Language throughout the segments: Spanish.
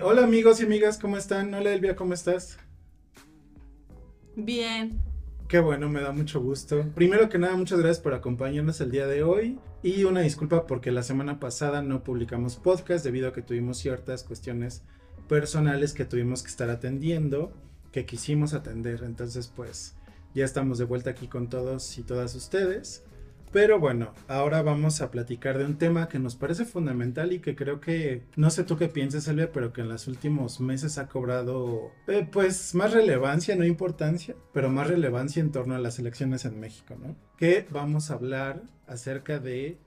Eh, hola amigos y amigas, ¿cómo están? Hola Elvia, ¿cómo estás? Bien. Qué bueno, me da mucho gusto. Primero que nada, muchas gracias por acompañarnos el día de hoy y una disculpa porque la semana pasada no publicamos podcast debido a que tuvimos ciertas cuestiones personales que tuvimos que estar atendiendo, que quisimos atender. Entonces, pues ya estamos de vuelta aquí con todos y todas ustedes. Pero bueno, ahora vamos a platicar de un tema que nos parece fundamental y que creo que, no sé tú qué piensas, Elvia, pero que en los últimos meses ha cobrado, eh, pues, más relevancia, no importancia, pero más relevancia en torno a las elecciones en México, ¿no? Que vamos a hablar acerca de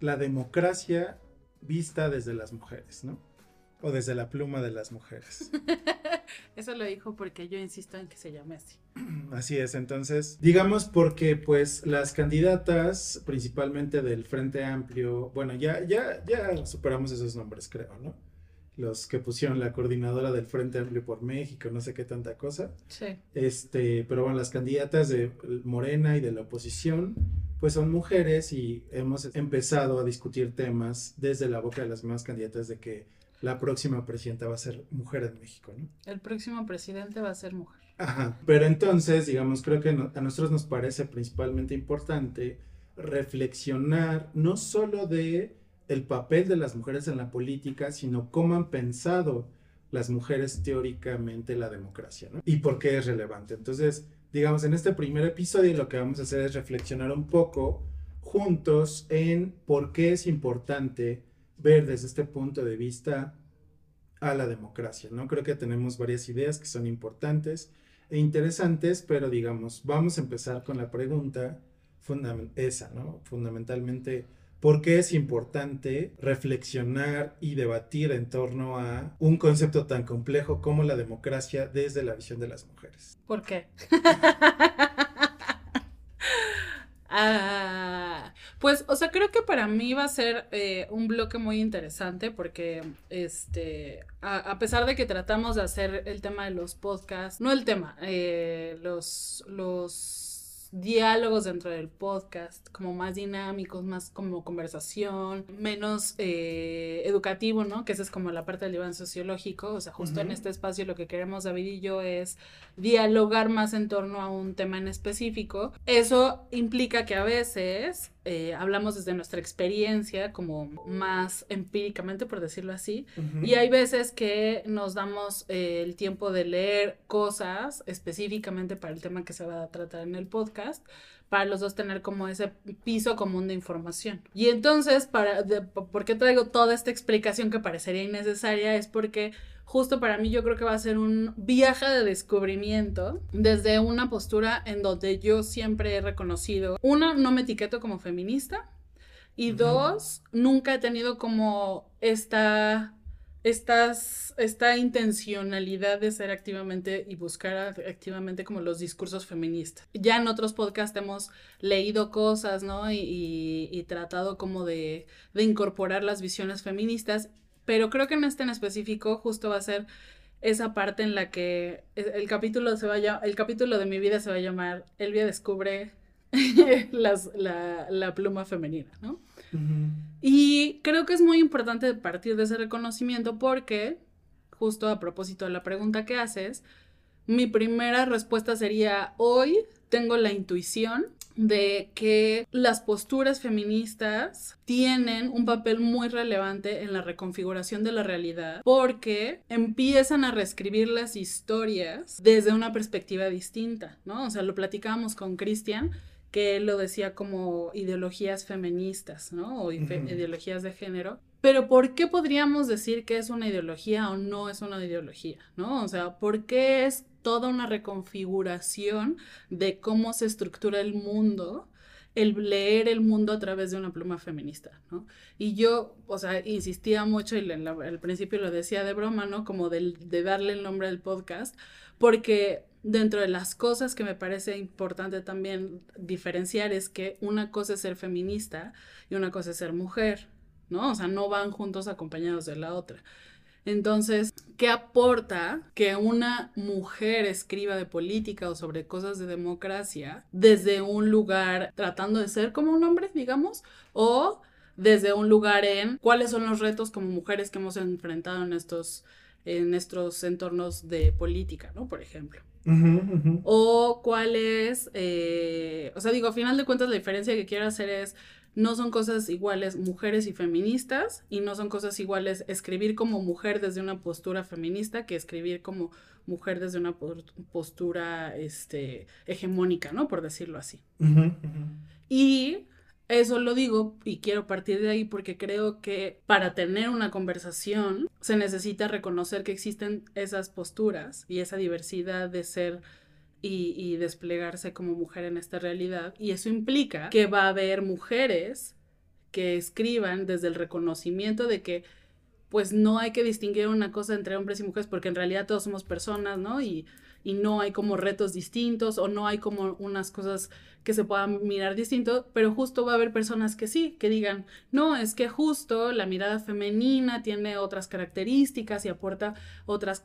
la democracia vista desde las mujeres, ¿no? O desde la pluma de las mujeres. Eso lo dijo porque yo insisto en que se llame así. Así es, entonces, digamos porque pues las candidatas, principalmente del Frente Amplio, bueno, ya, ya, ya superamos esos nombres, creo, ¿no? Los que pusieron la coordinadora del Frente Amplio por México, no sé qué tanta cosa. Sí. Este, pero bueno, las candidatas de Morena y de la oposición, pues son mujeres y hemos empezado a discutir temas desde la boca de las demás candidatas de que la próxima presidenta va a ser mujer en México, ¿no? El próximo presidente va a ser mujer. Ajá, pero entonces, digamos, creo que a nosotros nos parece principalmente importante reflexionar no solo de el papel de las mujeres en la política, sino cómo han pensado las mujeres teóricamente la democracia, ¿no? Y por qué es relevante. Entonces, digamos, en este primer episodio lo que vamos a hacer es reflexionar un poco juntos en por qué es importante ver desde este punto de vista a la democracia, ¿no? Creo que tenemos varias ideas que son importantes e interesantes, pero digamos, vamos a empezar con la pregunta esa, ¿no? Fundamentalmente, ¿por qué es importante reflexionar y debatir en torno a un concepto tan complejo como la democracia desde la visión de las mujeres? ¿Por qué? Ah, pues, o sea, creo que para mí va a ser eh, un bloque muy interesante porque, este, a, pesar de que tratamos de hacer el tema de los podcasts, no el tema, eh, los, los diálogos dentro del podcast, como más dinámicos, más como conversación, menos eh, educativo, ¿no? Que esa es como la parte del diván sociológico, o sea, justo en este espacio lo que queremos David y yo es dialogar más en torno a un tema en específico. Eso implica que a veces eh, hablamos desde nuestra experiencia, como más empíricamente, por decirlo así, y hay veces que nos damos eh, el tiempo de leer cosas específicamente para el tema que se va a tratar en el podcast, para los dos tener como ese piso común de información. Y entonces, para, ¿por qué traigo toda esta explicación que parecería innecesaria? Es porque justo para mí yo creo que va a ser un viaje de descubrimiento desde una postura en donde yo siempre he reconocido, una, no me etiqueto como feminista y dos, nunca he tenido como esta estas, esta intencionalidad de ser activamente y buscar activamente como los discursos feministas. Ya en otros podcasts hemos leído cosas, ¿no? Y, y, tratado como de, de, incorporar las visiones feministas, pero creo que en este en específico justo va a ser esa parte en la que el capítulo se el capítulo de mi vida se va a llamar Elvia descubre la, la pluma femenina, ¿no? Y creo que es muy importante partir de ese reconocimiento porque, justo a propósito de la pregunta que haces, mi primera respuesta sería, hoy tengo la intuición de que las posturas feministas tienen un papel muy relevante en la reconfiguración de la realidad porque empiezan a reescribir las historias desde una perspectiva distinta, ¿no? O sea, lo platicábamos con Cristian que él lo decía como ideologías feministas, ¿no? O ideologías de género. Pero ¿por qué podríamos decir que es una ideología o no es una ideología, ¿no? O sea, ¿por qué es toda una reconfiguración de cómo se estructura el mundo? el leer el mundo a través de una pluma feminista, ¿no? Y yo, o sea, insistía mucho y al principio lo decía de broma, ¿no? Como de, de darle el nombre al podcast, porque dentro de las cosas que me parece importante también diferenciar es que una cosa es ser feminista y una cosa es ser mujer, ¿no? O sea, no van juntos acompañados de la otra. Entonces, ¿qué aporta que una mujer escriba de política o sobre cosas de democracia desde un lugar tratando de ser como un hombre, digamos, o desde un lugar en cuáles son los retos como mujeres que hemos enfrentado en estos en estos entornos de política, ¿no? Por ejemplo. O cuál es, eh, o sea, digo, a final de cuentas la diferencia que quiero hacer es, no son cosas iguales mujeres y feministas y no son cosas iguales escribir como mujer desde una postura feminista que escribir como mujer desde una postura este, hegemónica, ¿no? Por decirlo así. Y eso lo digo y quiero partir de ahí porque creo que para tener una conversación se necesita reconocer que existen esas posturas y esa diversidad de ser y, desplegarse como mujer en esta realidad. Y eso implica que va a haber mujeres que escriban desde el reconocimiento de que pues no hay que distinguir una cosa entre hombres y mujeres porque en realidad todos somos personas, ¿no? Y, y no hay como retos distintos o no hay como unas cosas que se puedan mirar distinto, pero justo va a haber personas que sí, que digan, no, es que justo la mirada femenina tiene otras características y aporta otras,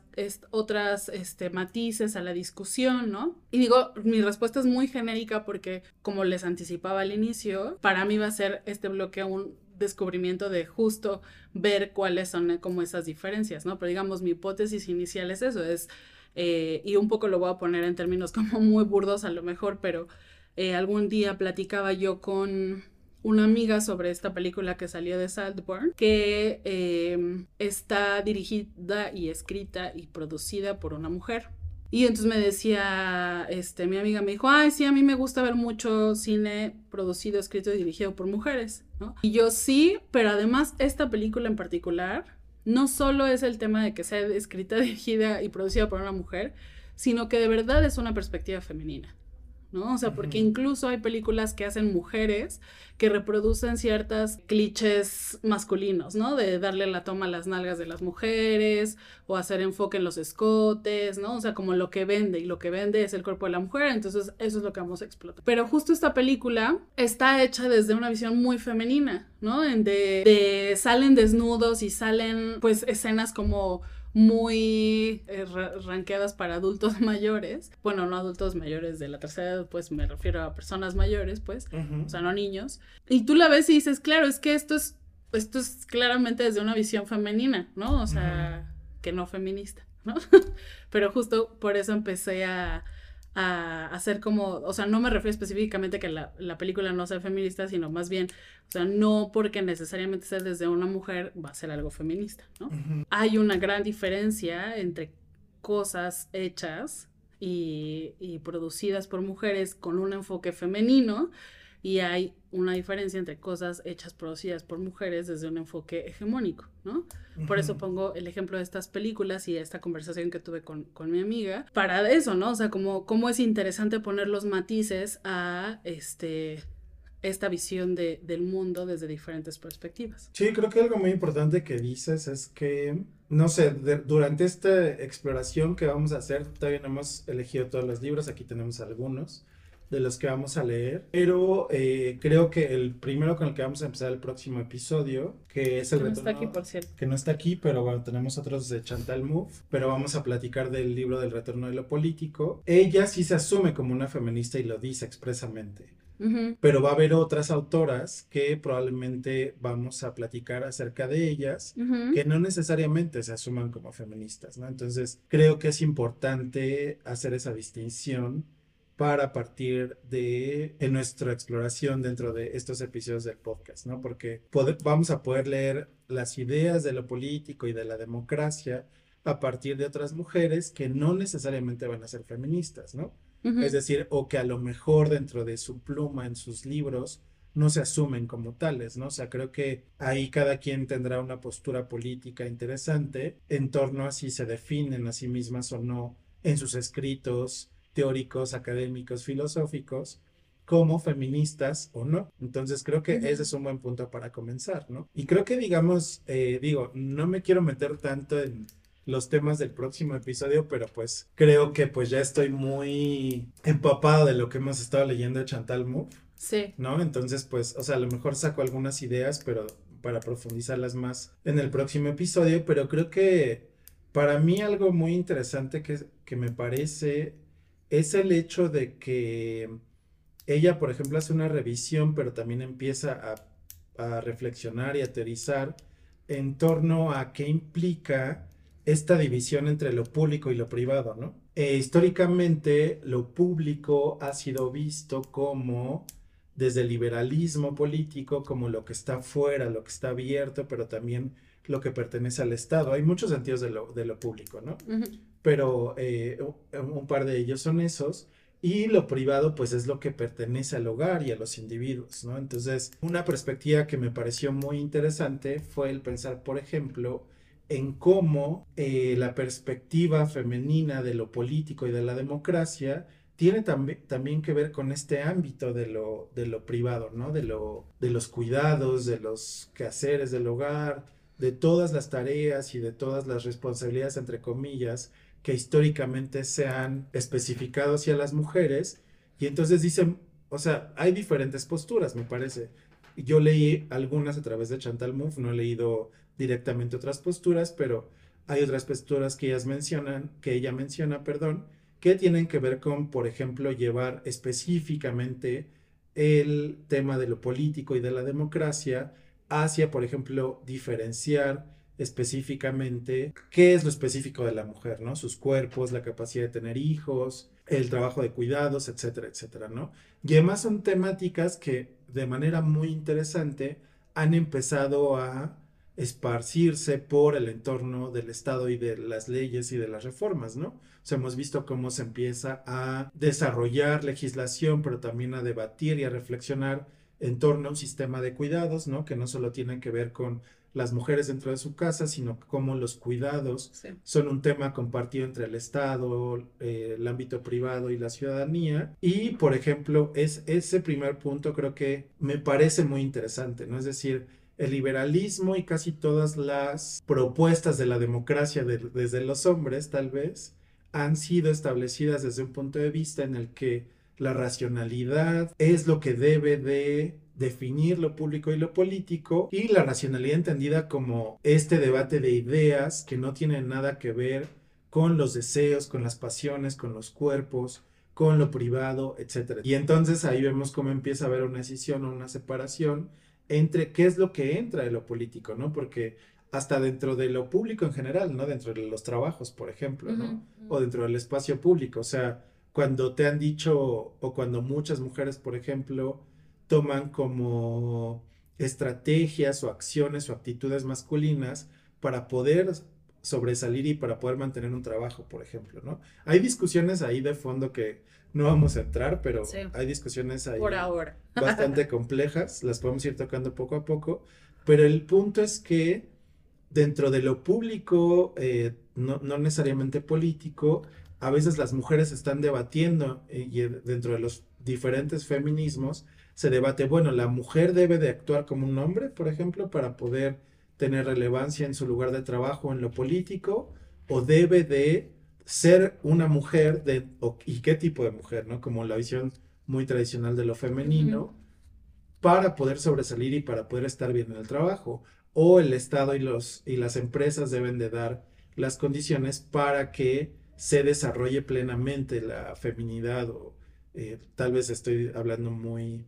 otras este, matices a la discusión, ¿no? Y digo, mi respuesta es muy genérica porque, como les anticipaba al inicio, para mí va a ser este bloque un descubrimiento de justo ver cuáles son como esas diferencias, ¿no? Pero digamos, mi hipótesis inicial es eso, es, eh, y un poco lo voy a poner en términos como muy burdos a lo mejor, pero eh, algún día platicaba yo con una amiga sobre esta película que salió de Saltburn, que em, está dirigida y escrita y producida por una mujer. Y entonces me decía, este, mi amiga me dijo, ay, sí, a mí me gusta ver mucho cine producido, escrito y dirigido por mujeres. Y yo sí, pero además esta película en particular no solo es el tema de que sea escrita, dirigida y producida por una mujer, sino que de verdad es una perspectiva femenina. ¿No? O sea, porque incluso hay películas que hacen mujeres que reproducen ciertas clichés masculinos, ¿no? De darle la toma a las nalgas de las mujeres o hacer enfoque en los escotes, ¿no? O sea, como lo que vende y lo que vende es el cuerpo de la mujer, entonces eso es lo que vamos a explotar. Pero justo esta película está hecha desde una visión muy femenina, ¿no? De salen desnudos y salen pues escenas como muy eh, ranqueadas para adultos mayores. Bueno, no adultos mayores de la tercera edad, pues me refiero a personas mayores, pues, o sea, no niños. Y tú la ves y dices, claro, es que esto es, esto es claramente desde una visión femenina, ¿no? O sea, que no feminista, ¿no? Pero justo por eso empecé a a hacer como, o sea, no me refiero específicamente que la, la, película no sea feminista, sino más bien, o sea, no porque necesariamente sea desde una mujer va a ser algo feminista, ¿no? Hay una gran diferencia entre cosas hechas y, y producidas por mujeres con un enfoque femenino y hay una diferencia entre cosas hechas, producidas por mujeres desde un enfoque hegemónico, ¿no? Por eso pongo el ejemplo de estas películas y esta conversación que tuve con, mi amiga, para eso, ¿no? O sea, como cómo es interesante poner los matices a este esta visión de, del mundo desde diferentes perspectivas. Sí, creo que algo muy importante que dices es que, no sé, durante esta exploración que vamos a hacer, todavía no hemos elegido todos los libros, aquí tenemos algunos de los que vamos a leer, pero eh, creo que el primero con el que vamos a empezar el próximo episodio, que es el que no está aquí, por cierto. Que no está aquí, pero bueno, tenemos otros de Chantal Mouffe, pero vamos a platicar del libro del retorno de lo político. Ella sí se asume como una feminista y lo dice expresamente. Pero va a haber otras autoras que probablemente vamos a platicar acerca de ellas, que no necesariamente se asuman como feministas, ¿no? Entonces, creo que es importante hacer esa distinción para partir de nuestra exploración dentro de estos episodios del podcast, ¿no? Porque vamos a poder leer las ideas de lo político y de la democracia a partir de otras mujeres que no necesariamente van a ser feministas, ¿no? Es decir, o que a lo mejor dentro de su pluma, en sus libros, no se asumen como tales, ¿no? O sea, creo que ahí cada quien tendrá una postura política interesante en torno a si se definen a sí mismas o no en sus escritos, teóricos, académicos, filosóficos, como feministas o no. Entonces creo que ese es un buen punto para comenzar, ¿no? Y creo que digamos, eh, digo, no me quiero meter tanto en los temas del próximo episodio, pero pues creo que pues ya estoy muy empapado de lo que hemos estado leyendo de Chantal Mouffe. Sí. ¿No? Entonces pues, o sea, a lo mejor saco algunas ideas, pero para profundizarlas más en el próximo episodio, pero creo que para mí algo muy interesante que, que me parece es el hecho de que ella, por ejemplo, hace una revisión, pero también empieza a, reflexionar y a teorizar en torno a qué implica esta división entre lo público y lo privado, ¿no? Eh, históricamente, lo público ha sido visto como, desde el liberalismo político, como lo que está fuera, lo que está abierto, pero también lo que pertenece al Estado. Hay muchos sentidos de lo, de lo público, ¿no? Pero eh, un par de ellos son esos. Y lo privado, pues es lo que pertenece al hogar y a los individuos, ¿no? Entonces, una perspectiva que me pareció muy interesante fue el pensar, por ejemplo, en cómo eh, la perspectiva femenina de lo político y de la democracia tiene también que ver con este ámbito de lo, de lo privado, ¿no? De, lo, de los cuidados, de los quehaceres del hogar, de todas las tareas y de todas las responsabilidades, entre comillas, que históricamente se han especificado hacia las mujeres. Y entonces dicen, o sea, hay diferentes posturas, me parece. Yo leí algunas a través de Chantal Mouffe, no he leído directamente otras posturas, pero hay otras posturas que ellas mencionan, que ella menciona, perdón, que tienen que ver con, por ejemplo, llevar específicamente el tema de lo político y de la democracia hacia, por ejemplo, diferenciar específicamente qué es lo específico de la mujer, ¿no? Sus cuerpos, la capacidad de tener hijos, el trabajo de cuidados, etcétera, etcétera, ¿no? Y además son temáticas que de manera muy interesante han empezado a esparcirse por el entorno del Estado y de las leyes y de las reformas, ¿no? O sea, hemos visto cómo se empieza a desarrollar legislación, pero también a debatir y a reflexionar en torno a un sistema de cuidados, ¿no? Que no solo tienen que ver con las mujeres dentro de su casa, sino cómo los cuidados son un tema compartido entre el Estado, eh, el ámbito privado y la ciudadanía. Y, por ejemplo, es ese primer punto creo que me parece muy interesante, ¿no? Es decir, el liberalismo y casi todas las propuestas de la democracia desde los hombres, tal vez, han sido establecidas desde un punto de vista en el que la racionalidad es lo que debe de definir lo público y lo político y la racionalidad entendida como este debate de ideas que no tienen nada que ver con los deseos, con las pasiones, con los cuerpos, con lo privado, etc. Y entonces ahí vemos cómo empieza a haber una decisión o una separación entre qué es lo que entra de lo político, ¿no? Porque hasta dentro de lo público en general, ¿no? Dentro de los trabajos, por ejemplo, ¿no? O dentro del espacio público, o sea, cuando te han dicho o cuando muchas mujeres, por ejemplo, toman como estrategias o acciones o actitudes masculinas para poder sobresalir y para poder mantener un trabajo, por ejemplo, ¿no? Hay discusiones ahí de fondo que no vamos a entrar, pero hay discusiones ahí por ahora. bastante complejas, las podemos ir tocando poco a poco, pero el punto es que dentro de lo público, eh, no, necesariamente político, a veces las mujeres están debatiendo eh, y dentro de los diferentes feminismos se debate, bueno, la mujer debe de actuar como un hombre, por ejemplo, para poder tener relevancia en su lugar de trabajo en lo político, o debe de ser una mujer de, y qué tipo de mujer, ¿no? Como la visión muy tradicional de lo femenino, para poder sobresalir y para poder estar bien en el trabajo. O el Estado y, los, y las empresas deben de dar las condiciones para que se desarrolle plenamente la feminidad o eh, tal vez estoy hablando muy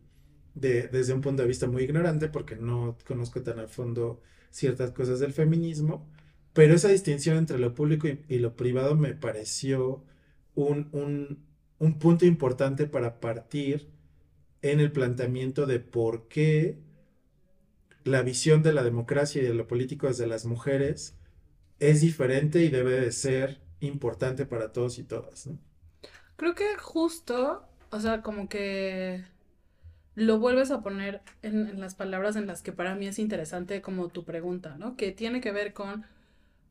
de, desde un punto de vista muy ignorante porque no conozco tan a fondo ciertas cosas del feminismo, pero esa distinción entre lo público y, lo privado me pareció un, un, punto importante para partir en el planteamiento de por qué la visión de la democracia y de lo político desde las mujeres es diferente y debe de ser importante para todos y todas. Creo que justo, o sea, como que lo vuelves a poner en, en, las palabras en las que para mí es interesante como tu pregunta, ¿no? Que tiene que ver con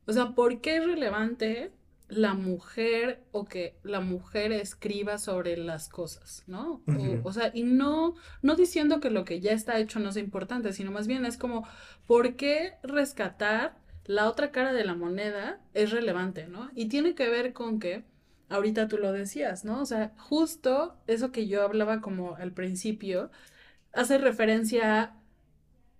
o sea, ¿por qué es relevante la mujer o que la mujer escriba sobre las cosas, ¿no? o, sea, y no, no diciendo que lo que ya está hecho no sea importante, sino más bien es como, ¿por qué rescatar la otra cara de la moneda es relevante, ¿no? Y tiene que ver con que, ahorita tú lo decías, ¿no? O sea, justo eso que yo hablaba como al principio, hace referencia a,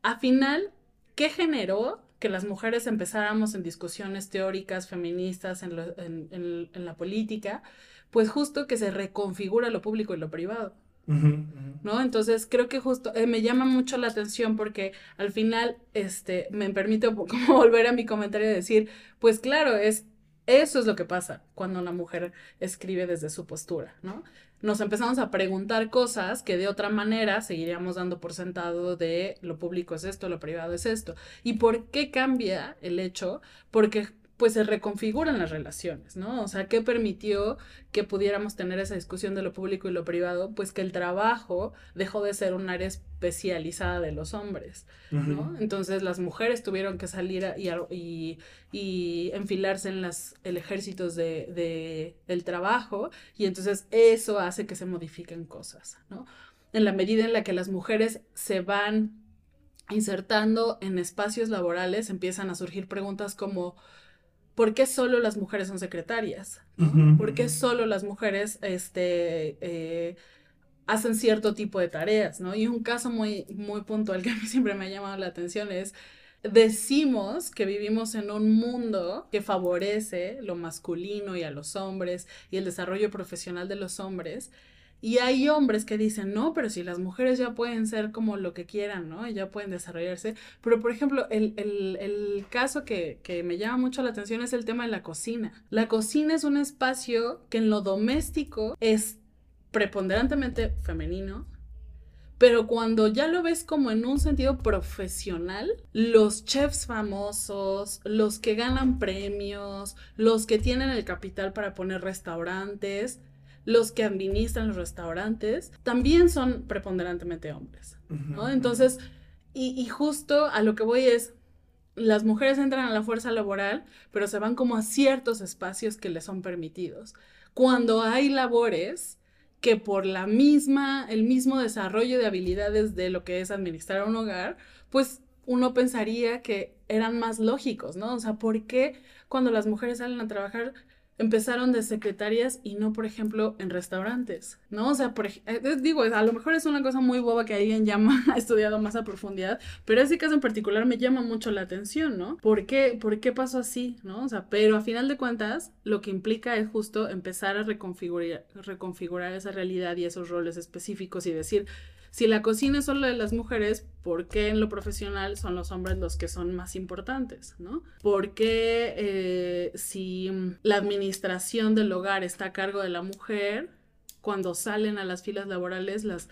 a final, ¿qué generó que las mujeres empezáramos en discusiones teóricas, feministas, en, la política, pues justo que se reconfigura lo público y lo privado. ¿no? Entonces creo que justo eh, me llama mucho la atención porque al final este, me permite como volver a mi comentario y decir, pues claro, es, eso es lo que pasa cuando una mujer escribe desde su postura, ¿no? Nos empezamos a preguntar cosas que de otra manera seguiríamos dando por sentado de lo público es esto, lo privado es esto. ¿Y por qué cambia el hecho? Porque pues se reconfiguran las relaciones, ¿no? O sea, ¿qué permitió que pudiéramos tener esa discusión de lo público y lo privado? Pues que el trabajo dejó de ser un área especializada de los hombres, ¿no? Entonces las mujeres tuvieron que salir y, y, enfilarse en las, el ejército de, de, del trabajo y entonces eso hace que se modifiquen cosas, ¿no? En la medida en la que las mujeres se van insertando en espacios laborales, empiezan a surgir preguntas como ¿por qué solo las mujeres son secretarias? ¿Por qué solo las mujeres este, eh, hacen cierto tipo de tareas? ¿no? Y un caso muy, muy puntual que a mí siempre me ha llamado la atención es, decimos que vivimos en un mundo que favorece lo masculino y a los hombres y el desarrollo profesional de los hombres, y hay hombres que dicen, no, pero si las mujeres ya pueden ser como lo que quieran, ¿no? Ya pueden desarrollarse. Pero, por ejemplo, el, el, el caso que, que, me llama mucho la atención es el tema de la cocina. La cocina es un espacio que en lo doméstico es preponderantemente femenino, pero cuando ya lo ves como en un sentido profesional, los chefs famosos, los que ganan premios, los que tienen el capital para poner restaurantes, los que administran los restaurantes también son preponderantemente hombres, ¿no? Entonces, y, justo a lo que voy es, las mujeres entran a la fuerza laboral, pero se van como a ciertos espacios que les son permitidos. Cuando hay labores que por la misma, el mismo desarrollo de habilidades de lo que es administrar un hogar, pues uno pensaría que eran más lógicos, ¿no? O sea, ¿por qué cuando las mujeres salen a trabajar empezaron de secretarias y no, por ejemplo, en restaurantes, ¿no? O sea, por, eh, digo, a lo mejor es una cosa muy boba que alguien llama, ha estudiado más a profundidad, pero ese caso en particular me llama mucho la atención, ¿no? ¿Por qué, ¿Por qué pasó así, no? O sea, pero a final de cuentas, lo que implica es justo empezar a reconfigurar, reconfigurar esa realidad y esos roles específicos y decir, si la cocina es solo de las mujeres, ¿por qué en lo profesional son los hombres los que son más importantes? ¿no? ¿Por qué eh, si la administración del hogar está a cargo de la mujer, cuando salen a las filas laborales las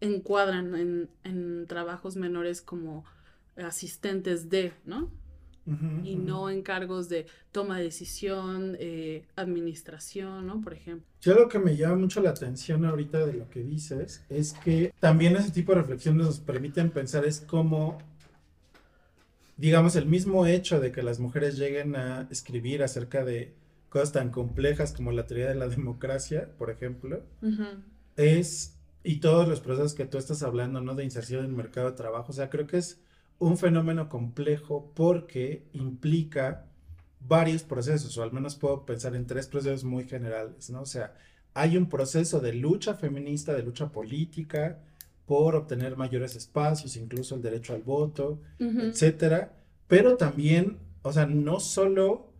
encuadran en, en trabajos menores como asistentes de, ¿no? y no en cargos de toma de decisión, eh, administración, ¿no? Por ejemplo. Yo lo que me llama mucho la atención ahorita de lo que dices es que también ese tipo de reflexiones nos permiten pensar es cómo, digamos, el mismo hecho de que las mujeres lleguen a escribir acerca de cosas tan complejas como la teoría de la democracia, por ejemplo, es, y todos los procesos que tú estás hablando, ¿no? De inserción en el mercado de trabajo, o sea, creo que es un fenómeno complejo porque implica varios procesos, o al menos puedo pensar en tres procesos muy generales, ¿no? O sea, hay un proceso de lucha feminista, de lucha política, por obtener mayores espacios, incluso el derecho al voto, etcétera, pero también, o sea, no solo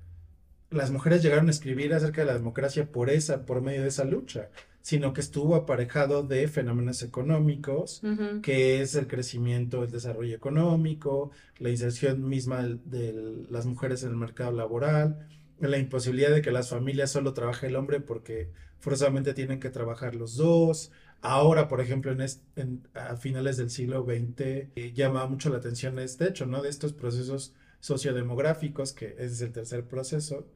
las mujeres llegaron a escribir acerca de la democracia por esa, por medio de esa lucha, sino que estuvo aparejado de fenómenos económicos, que es el crecimiento, el desarrollo económico, la inserción misma de, las mujeres en el mercado laboral, la imposibilidad de que las familias solo trabaje el hombre porque forzosamente tienen que trabajar los dos. Ahora, por ejemplo, en, a finales del siglo XX, eh, llama mucho la atención este hecho, ¿no? De estos procesos sociodemográficos, que ese es el tercer proceso,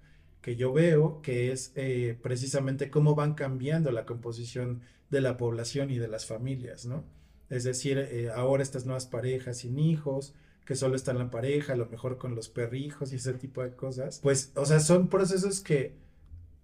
que yo veo, que es eh, precisamente cómo van cambiando la composición de la población y de las familias, ¿no? Es decir, eh, ahora estas nuevas parejas sin hijos, que solo están la pareja, a lo mejor con los perrijos y ese tipo de cosas, pues, o sea, son procesos que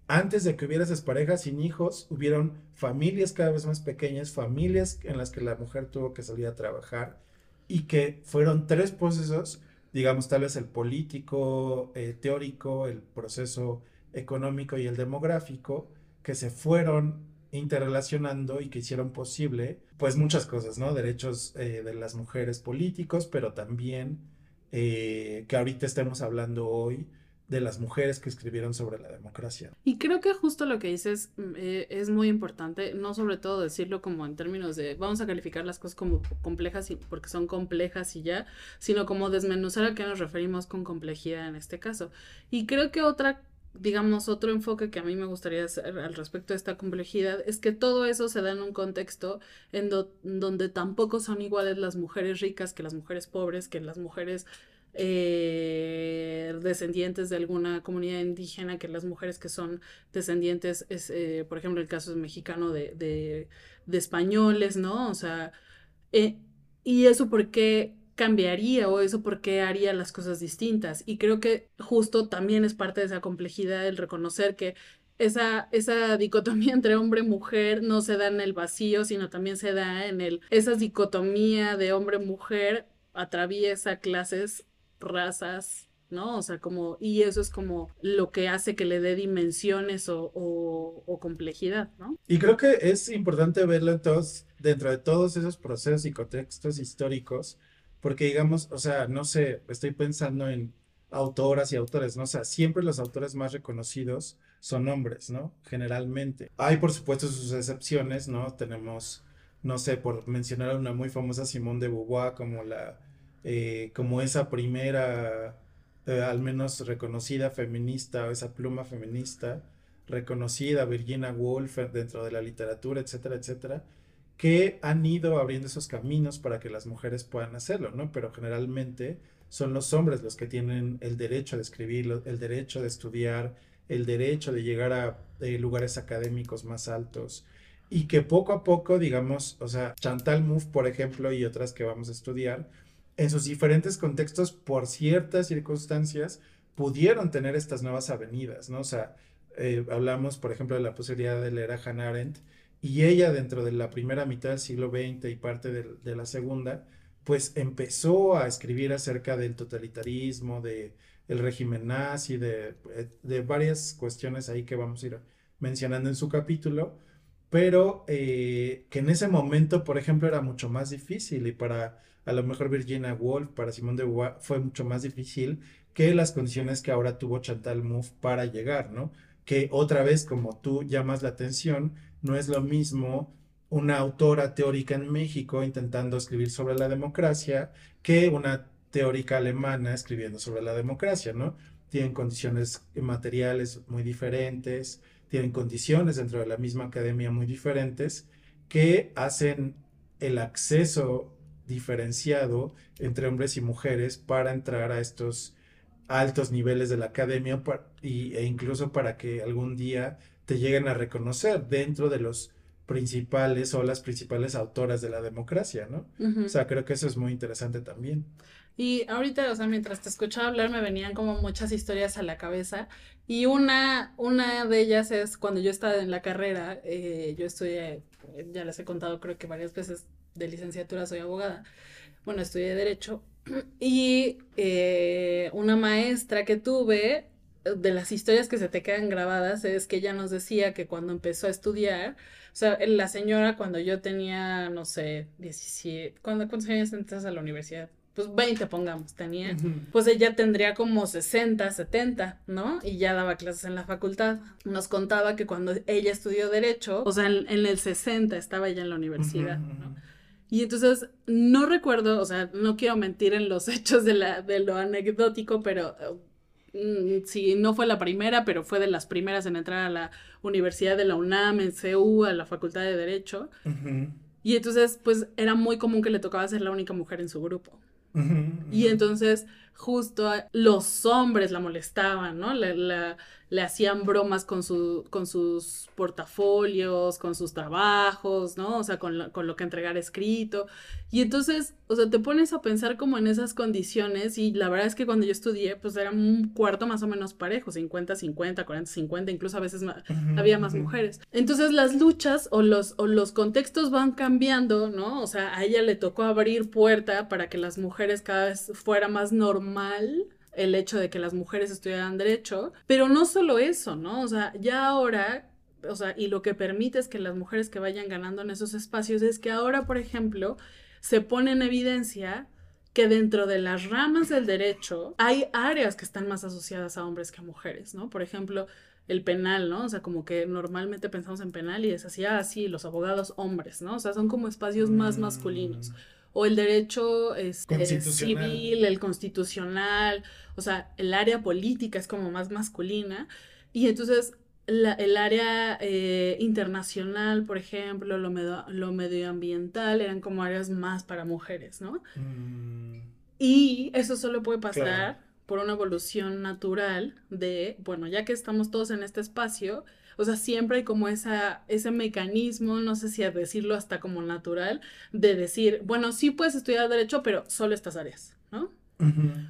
antes de que hubiera esas parejas sin hijos, hubieron familias cada vez más pequeñas, familias en las que la mujer tuvo que salir a trabajar y que fueron tres procesos digamos, tal vez el político, eh, teórico, el proceso económico y el demográfico, que se fueron interrelacionando y que hicieron posible, pues muchas cosas, ¿no? Derechos eh, de las mujeres políticos, pero también eh, que ahorita estemos hablando hoy de las mujeres que escribieron sobre la democracia. Y creo que justo lo que dices mm, eh, es muy importante, no sobre todo decirlo como en términos de vamos a calificar las cosas como complejas y, porque son complejas y ya, sino como desmenuzar a qué nos referimos con complejidad en este caso. Y creo que otra digamos, otro enfoque que a mí me gustaría hacer al respecto de esta complejidad es que todo eso se da en un contexto en donde tampoco son iguales las mujeres ricas que las mujeres pobres, que las mujeres eh, descendientes de alguna comunidad indígena, que las mujeres que son descendientes, es, eh, por ejemplo, el caso es mexicano de, de, españoles, ¿no? O sea, eh, ¿y eso por qué cambiaría o eso por qué haría las cosas distintas? Y creo que justo también es parte de esa complejidad el reconocer que esa, esa dicotomía entre hombre y mujer no se da en el vacío, sino también se da en el, esa dicotomía de hombre-mujer atraviesa clases razas, ¿no? O sea, como, y eso es como lo que hace que le dé dimensiones o, complejidad, ¿no? Y creo que es importante verlo entonces dentro de todos esos procesos y contextos históricos, porque digamos, o sea, no sé, estoy pensando en autoras y autores, ¿no? O sea, siempre los autores más reconocidos son hombres, ¿no? Generalmente. Hay, por supuesto, sus excepciones, ¿no? Tenemos, no sé, por mencionar a una muy famosa Simone de Beauvoir como la eh, como esa primera, eh, al menos reconocida feminista, esa pluma feminista, reconocida, Virginia Woolf dentro de la literatura, etcétera, etcétera, que han ido abriendo esos caminos para que las mujeres puedan hacerlo, ¿no? Pero generalmente son los hombres los que tienen el derecho de escribir, el derecho de estudiar, el derecho de llegar a eh, lugares académicos más altos y que poco a poco, digamos, o sea, Chantal Mouffe, por ejemplo, y otras que vamos a estudiar, en sus diferentes contextos, por ciertas circunstancias, pudieron tener estas nuevas avenidas, ¿no? O sea, eh, hablamos, por ejemplo, de la posibilidad de leer a Hannah Arendt, y ella dentro de la primera mitad del siglo XX y parte de, la segunda, pues empezó a escribir acerca del totalitarismo, de el régimen nazi, de, de varias cuestiones ahí que vamos a ir mencionando en su capítulo, pero eh, que en ese momento, por ejemplo, era mucho más difícil y para a lo mejor Virginia Woolf, para Simón de Beauvoir fue mucho más difícil que las condiciones que ahora tuvo Chantal Mouffe para llegar, ¿no? Que otra vez, como tú llamas la atención, no es lo mismo una autora teórica en México intentando escribir sobre la democracia que una teórica alemana escribiendo sobre la democracia, ¿no? Tienen condiciones materiales muy diferentes, tienen condiciones dentro de la misma academia muy diferentes que hacen el acceso diferenciado entre hombres y mujeres para entrar a estos altos niveles de la academia y, e incluso para que algún día te lleguen a reconocer dentro de los principales o las principales autoras de la democracia, ¿no? O sea, creo que eso es muy interesante también. Y ahorita, o sea, mientras te escuchaba hablar, me venían como muchas historias a la cabeza. Y una, una de ellas es cuando yo estaba en la carrera, eh, yo estudié, ya les he contado creo que varias veces de licenciatura, soy abogada. Bueno, estudié Derecho. Y eh, una maestra que tuve, de las historias que se te quedan grabadas, es que ella nos decía que cuando empezó a estudiar, o sea, la señora cuando yo tenía, no sé, 17, ¿cuántos años entras a la universidad? Pues 20 pongamos, tenía, pues ella tendría como 60, 70, ¿no? Y ya daba clases en la facultad. Nos contaba que cuando ella estudió derecho, o sea, en, el 60 estaba ella en la universidad, ¿no? Y entonces no recuerdo, o sea, no quiero mentir en los hechos de, la, de lo anecdótico, pero mm, sí, no fue la primera, pero fue de las primeras en entrar a la Universidad de la UNAM, en CEU, a la Facultad de Derecho. Y entonces, pues era muy común que le tocaba ser la única mujer en su grupo. Y entonces justo los hombres la molestaban, ¿no? La, le hacían bromas con, su, con sus portafolios, con sus trabajos, ¿no? O sea, con lo, con lo que entregar escrito. Y entonces, o sea, te pones a pensar como en esas condiciones y la verdad es que cuando yo estudié, pues era un cuarto más o menos parejo, 50-50, 40-50, incluso a veces había más mujeres. Entonces las luchas o los, o los contextos van cambiando, ¿no? O sea, a ella le tocó abrir puerta para que las mujeres cada vez fuera más normal el hecho de que las mujeres estudiaran derecho, pero no solo eso, ¿no? O sea, ya ahora, o sea, y lo que permite es que las mujeres que vayan ganando en esos espacios es que ahora, por ejemplo, se pone en evidencia que dentro de las ramas del derecho hay áreas que están más asociadas a hombres que a mujeres, ¿no? Por ejemplo, el penal, ¿no? O sea, como que normalmente pensamos en penal y es así, ah, sí, los abogados hombres, ¿no? O sea, son como espacios más masculinos. O el derecho este, civil, el constitucional, o sea, el área política es como más masculina. Y entonces la- el área eh, internacional, por ejemplo, lo, medio- lo medioambiental, eran como áreas más para mujeres, ¿no? Mm, Y eso solo puede pasar Claro. Por una evolución natural de, bueno, ya que estamos todos en este espacio, o sea, siempre hay como esa, ese mecanismo, no sé si a decirlo hasta como natural, de decir, bueno, sí puedes estudiar derecho, pero solo estas áreas, ¿no?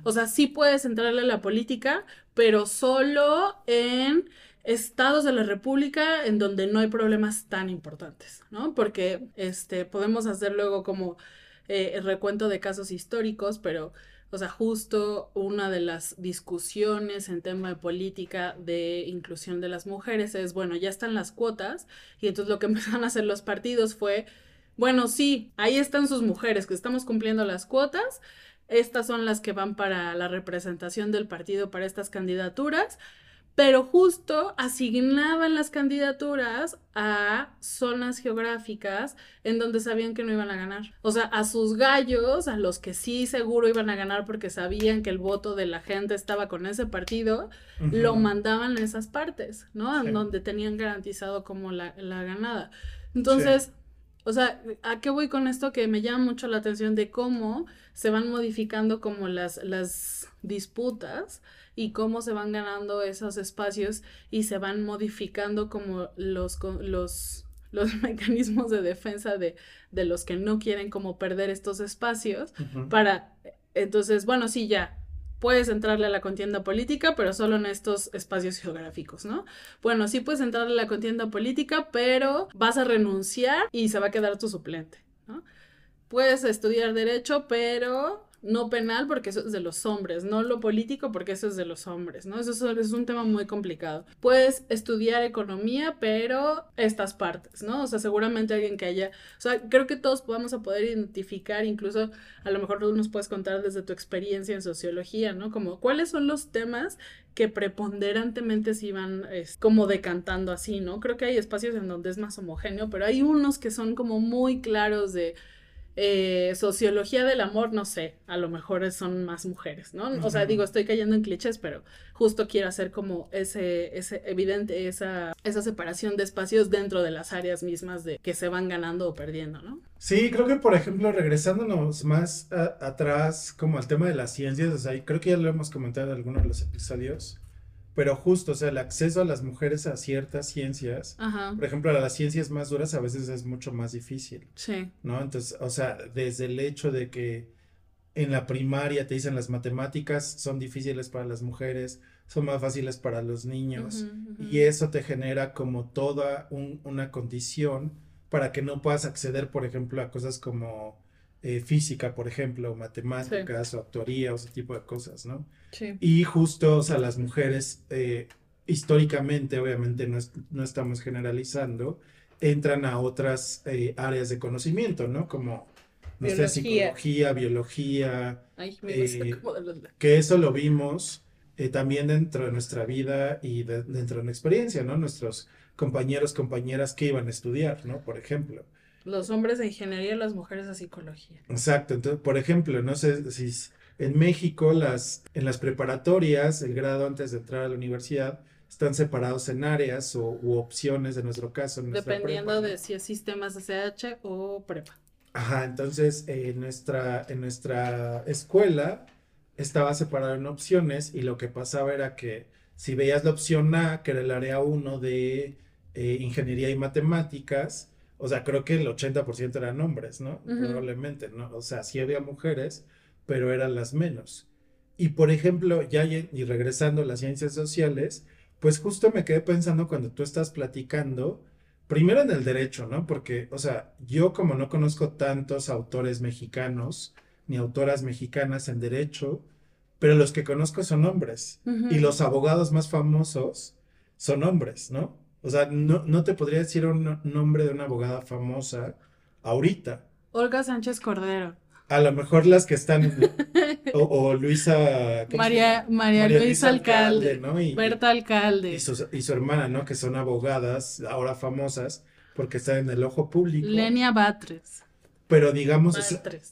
O sea, sí puedes entrarle a la política, pero solo en estados de la República en donde no hay problemas tan importantes, ¿no? Porque este, podemos hacer luego como eh, el recuento de casos históricos, pero, o sea, justo una de las discusiones en tema de política de inclusión de las mujeres es, bueno, ya están las cuotas, y entonces lo que empezaron a hacer los partidos fue, bueno, sí, ahí están sus mujeres, que estamos cumpliendo las cuotas, estas son las que van para la representación del partido para estas candidaturas, pero justo asignaban las candidaturas a zonas geográficas en donde sabían que no iban a ganar. O sea, a sus gallos, a los que sí seguro iban a ganar porque sabían que el voto de la gente estaba con ese partido, lo mandaban a esas partes, ¿no? Sí. En donde tenían garantizado como la, la ganada. Entonces, o sea, ¿a qué voy con esto? Que me llama mucho la atención de cómo se van modificando como las, las disputas y cómo se van ganando esos espacios y se van modificando como los, los, los mecanismos de defensa de, de los que no quieren como perder estos espacios para, entonces, bueno, sí, ya, puedes entrarle a la contienda política, pero solo en estos espacios geográficos, ¿no? Bueno, sí puedes entrarle a la contienda política, pero vas a renunciar y se va a quedar tu suplente, ¿no? Puedes estudiar derecho, pero no penal porque eso es de los hombres, no lo político porque eso es de los hombres, ¿no? Eso es, un tema muy complicado. Puedes estudiar economía, pero estas partes, ¿no? O sea, seguramente alguien que haya, o sea, creo que todos vamos a poder identificar, incluso a lo mejor tú nos puedes contar desde tu experiencia en sociología, ¿no? Como cuáles son los temas que preponderantemente se iban es, como decantando así, ¿no? Creo que hay espacios en donde es más homogéneo, pero hay unos que son como muy claros de eh, sociología del amor, no sé, a lo mejor son más mujeres, ¿no? O sea, digo, estoy cayendo en clichés, pero justo quiero hacer como ese, ese evidente, esa, esa separación de espacios dentro de las áreas mismas de que se van ganando o perdiendo, ¿no? Sí, creo que por ejemplo, regresándonos más a- atrás como al tema de las ciencias, o sea, creo que ya lo hemos comentado en algunos de los episodios, pero justo, o sea, el acceso a las mujeres a ciertas ciencias, Ajá, por ejemplo, a las ciencias más duras a veces es mucho más difícil, sí, ¿no? Entonces, o sea, desde el hecho de que en la primaria te dicen las matemáticas son difíciles para las mujeres, son más fáciles para los niños. Y eso te genera como toda un- una condición para que no puedas acceder, por ejemplo, a cosas como eh, física, por ejemplo, matemáticas o actuaría o ese tipo de cosas, ¿no? Sí. Y justo, o sea, las mujeres, eh, históricamente, obviamente no, es- no estamos generalizando, entran a otras eh, áreas de conocimiento, ¿no? Como, no sé, Biología. psicología, biología, Ay, me que eso lo vimos también dentro de nuestra vida y de- dentro de nuestra experiencia, ¿no? Nuestros compañeros, compañeras que iban a estudiar, ¿no? Por ejemplo. Los hombres de ingeniería, las mujeres de psicología. Exacto. Entonces, por ejemplo, no sé si en México las, en las preparatorias, el grado antes de entrar a la universidad, están separados en áreas o, u opciones, en nuestro caso, en nuestra Dependiendo prepa, ¿no? de si es sistemas SH o prepa. Ajá, entonces eh, en nuestra, en nuestra escuela estaba separado en opciones y lo que pasaba era que si veías la opción A, que era el área 1 de eh, ingeniería y matemáticas, o sea, creo que el 80% eran hombres, ¿no? Probablemente, ¿no? O sea, sí había mujeres, pero eran las menos. Y por ejemplo, ya y y regresando a las ciencias sociales, pues justo me quedé pensando cuando tú estás platicando, primero en el derecho, ¿no? Porque, o sea, yo como no conozco tantos autores mexicanos ni autoras mexicanas en derecho, pero los que conozco son hombres. Y los abogados más famosos son hombres, ¿no? O sea, no, no te podría decir un nombre de una abogada famosa ahorita. Olga Sánchez Cordero. a lo mejor las que están, o, Luisa... María, María, Luisa, Alcalde, ¿no? Y, Berta Alcalde. Y su, y su, hermana, ¿no? Que son abogadas, ahora famosas, porque están en el ojo público. Lenia Batres. Pero digamos,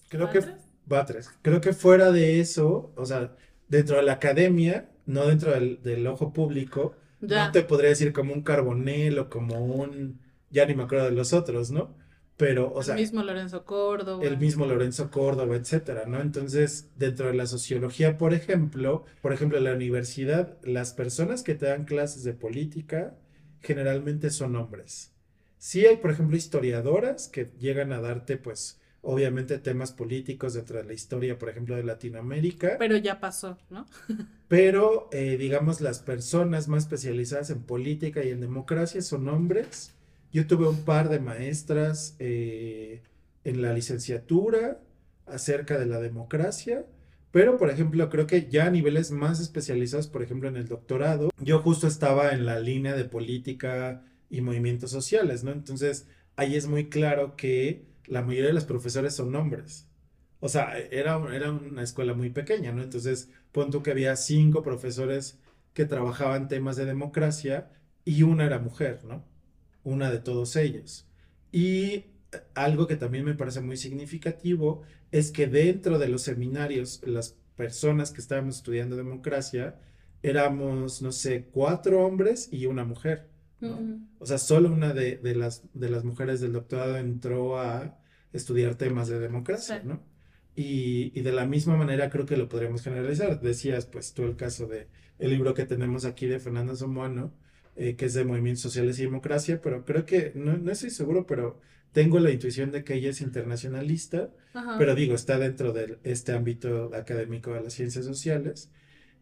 creo que... Batres. Creo que fuera de eso, o sea, dentro de la academia, no dentro del, ojo público, no te podría decir como un Carbonel o como un... Ya ni me acuerdo de los otros, ¿no? pero, o sea. El mismo Lorenzo Córdoba. El mismo Lorenzo Córdoba, etcétera, ¿no? Entonces, dentro de la sociología, por ejemplo, por ejemplo, en la universidad, las personas que te dan clases de política generalmente son hombres. Sí hay, por ejemplo, historiadoras que llegan a darte, pues, obviamente temas políticos dentro de la historia, por ejemplo, de Latinoamérica. Pero ya pasó, ¿no? pero, eh, digamos, las personas más especializadas en política y en democracia son hombres yo tuve un par de maestras eh, en la licenciatura acerca de la democracia, pero por ejemplo creo que ya a niveles más especializados, por ejemplo en el doctorado, yo justo estaba en la línea de política y movimientos sociales, ¿no? Entonces ahí es muy claro que la mayoría de los profesores son hombres. O sea, era, era una escuela muy pequeña, ¿no? Entonces, punto que había cinco profesores que trabajaban temas de democracia y una era mujer, ¿no? una de todos ellos. Y algo que también me parece muy significativo es que dentro de los seminarios, las personas que estábamos estudiando democracia, éramos, no sé, cuatro hombres y una mujer. O sea, solo una de, las, de las mujeres del doctorado entró a estudiar temas de democracia, ¿no? Y, y, de la misma manera creo que lo podríamos generalizar. Decías, pues, tú el caso de el libro que tenemos aquí de Fernando Somoano, eh, que es de movimientos sociales y democracia, pero creo que, no, no estoy seguro, pero tengo la intuición de que ella es internacionalista, pero digo, está dentro de este ámbito académico de las ciencias sociales.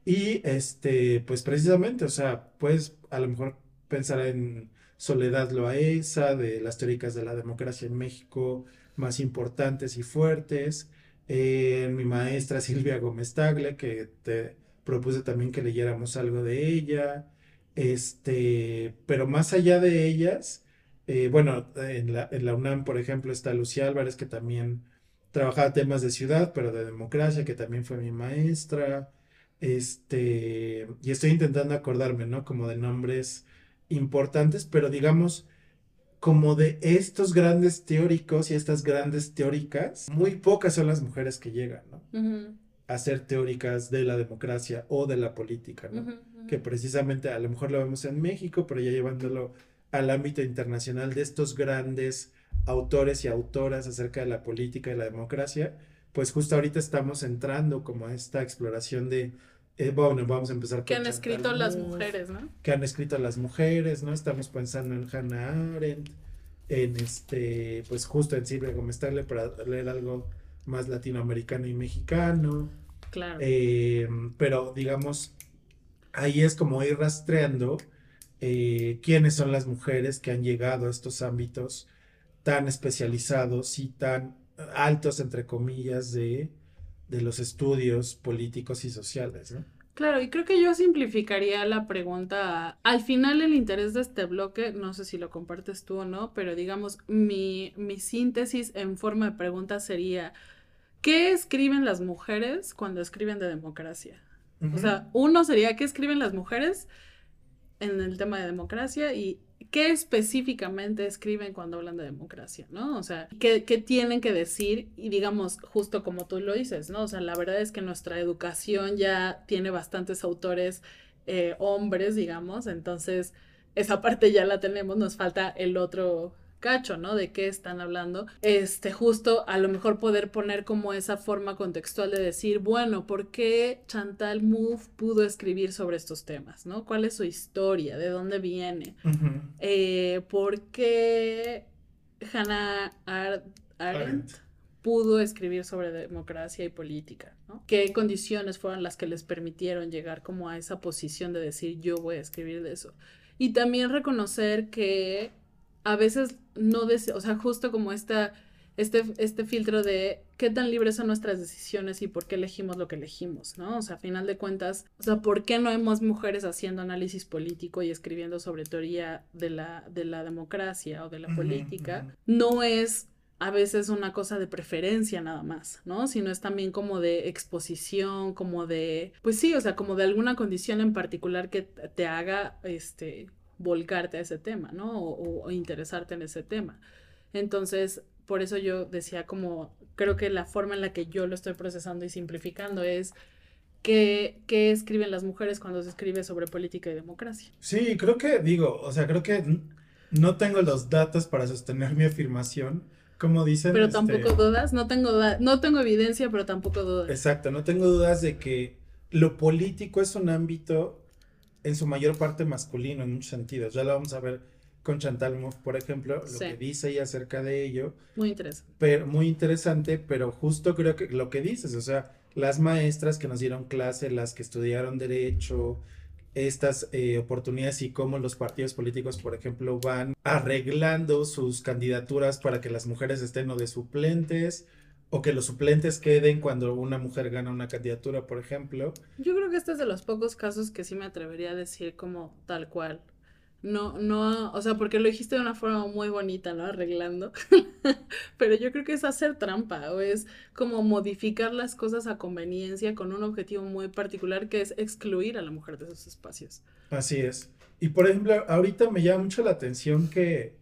Y este, pues precisamente, o sea, puedes a lo mejor pensar en Soledad Loaesa, de las teóricas de la democracia en México más importantes y fuertes, en mi maestra Silvia Gómez Tagle, que te propuse también que leyéramos algo de ella, este, pero más allá de ellas, eh, bueno, en la, en la, UNAM, por ejemplo, está Lucía Álvarez, que también trabajaba temas de ciudad, pero de democracia, que también fue mi maestra. Este, y estoy intentando acordarme, ¿no? Como de nombres importantes, pero digamos, como de estos grandes teóricos y estas grandes teóricas, muy pocas son las mujeres que llegan, ¿no? A ser teóricas de la democracia o de la política, ¿no? que precisamente a lo mejor lo vemos en México, pero ya llevándolo al ámbito internacional de estos grandes autores y autoras acerca de la política y la democracia, pues justo ahorita estamos entrando como a esta exploración de, eh, bueno, vamos a empezar Que han escrito las mujeres, ¿no? Que han escrito las mujeres, ¿no? Estamos pensando en Hannah Arendt, en este, pues justo en Silvia Gómez para leer algo más latinoamericano y mexicano. Claro. Eh, pero digamos, ahí es como ir rastreando eh, quiénes son las mujeres que han llegado a estos ámbitos tan especializados y tan altos, entre comillas, de, de los estudios políticos y sociales. ¿no? Claro, y creo que yo simplificaría la pregunta. Al final el interés de este bloque, no sé si lo compartes tú o no, pero digamos, mi, mi síntesis en forma de pregunta sería, ¿qué escriben las mujeres cuando escriben de democracia? O sea, uno sería qué escriben las mujeres en el tema de democracia y qué específicamente escriben cuando hablan de democracia, ¿no? O sea, ¿qué, tienen que decir y digamos, justo como tú lo dices, ¿no? O sea, la verdad es que nuestra educación ya tiene bastantes autores eh, hombres, digamos, entonces esa parte ya la tenemos, nos falta el otro cacho, ¿no? De qué están hablando. Este, justo a lo mejor poder poner como esa forma contextual de decir, bueno, ¿por qué Chantal Mouffe pudo escribir sobre estos temas, ¿no? ¿Cuál es su historia? ¿De dónde viene? Eh, ¿Por qué Hannah Arendt pudo escribir sobre democracia y política, ¿no? ¿Qué condiciones fueron las que les permitieron llegar como a esa posición de decir yo voy a escribir de eso? Y también reconocer que a veces no, o sea, justo como esta, este, este filtro de qué tan libres son nuestras decisiones y por qué elegimos lo que elegimos, ¿no? O sea, a final de cuentas, o sea, ¿por qué no hemos mujeres haciendo análisis político y escribiendo sobre teoría de la, de la democracia o de la política? No es a veces una cosa de preferencia nada más, ¿no? Sino es también como de exposición, como de, pues sí, o sea, como de alguna condición en particular que te haga, este, volcarte a ese tema, ¿no? O, interesarte en ese tema. Entonces, por eso yo decía como, creo que la forma en la que yo lo estoy procesando y simplificando es ¿Qué, ¿Qué, escriben las mujeres cuando se escribe sobre política y democracia? Sí, creo que, digo, o sea, creo que no tengo los datos para sostener mi afirmación, como dicen. Pero este tampoco dudas, no tengo, no tengo evidencia, pero tampoco dudas. Exacto, no tengo dudas de que lo político es un ámbito en su mayor parte masculino en muchos sentidos. Ya lo vamos a ver con Chantal Mouffe, por ejemplo, lo que dice ella acerca de ello. Muy interesante. Pero, muy interesante, pero justo creo que lo que dices, o sea, las maestras que nos dieron clase, las que estudiaron derecho, estas eh, oportunidades y cómo los partidos políticos, por ejemplo, van arreglando sus candidaturas para que las mujeres estén o de suplentes o que los suplentes queden cuando una mujer gana una candidatura, por ejemplo. Yo creo que este es de los pocos casos que sí me atrevería a decir como tal cual. No, no, o sea, porque lo dijiste de una forma muy bonita, ¿no? Arreglando. Pero yo creo que es hacer trampa o es como modificar las cosas a conveniencia con un objetivo muy particular que es excluir a la mujer de esos espacios. Así es. Y por ejemplo, ahorita me llama mucho la atención que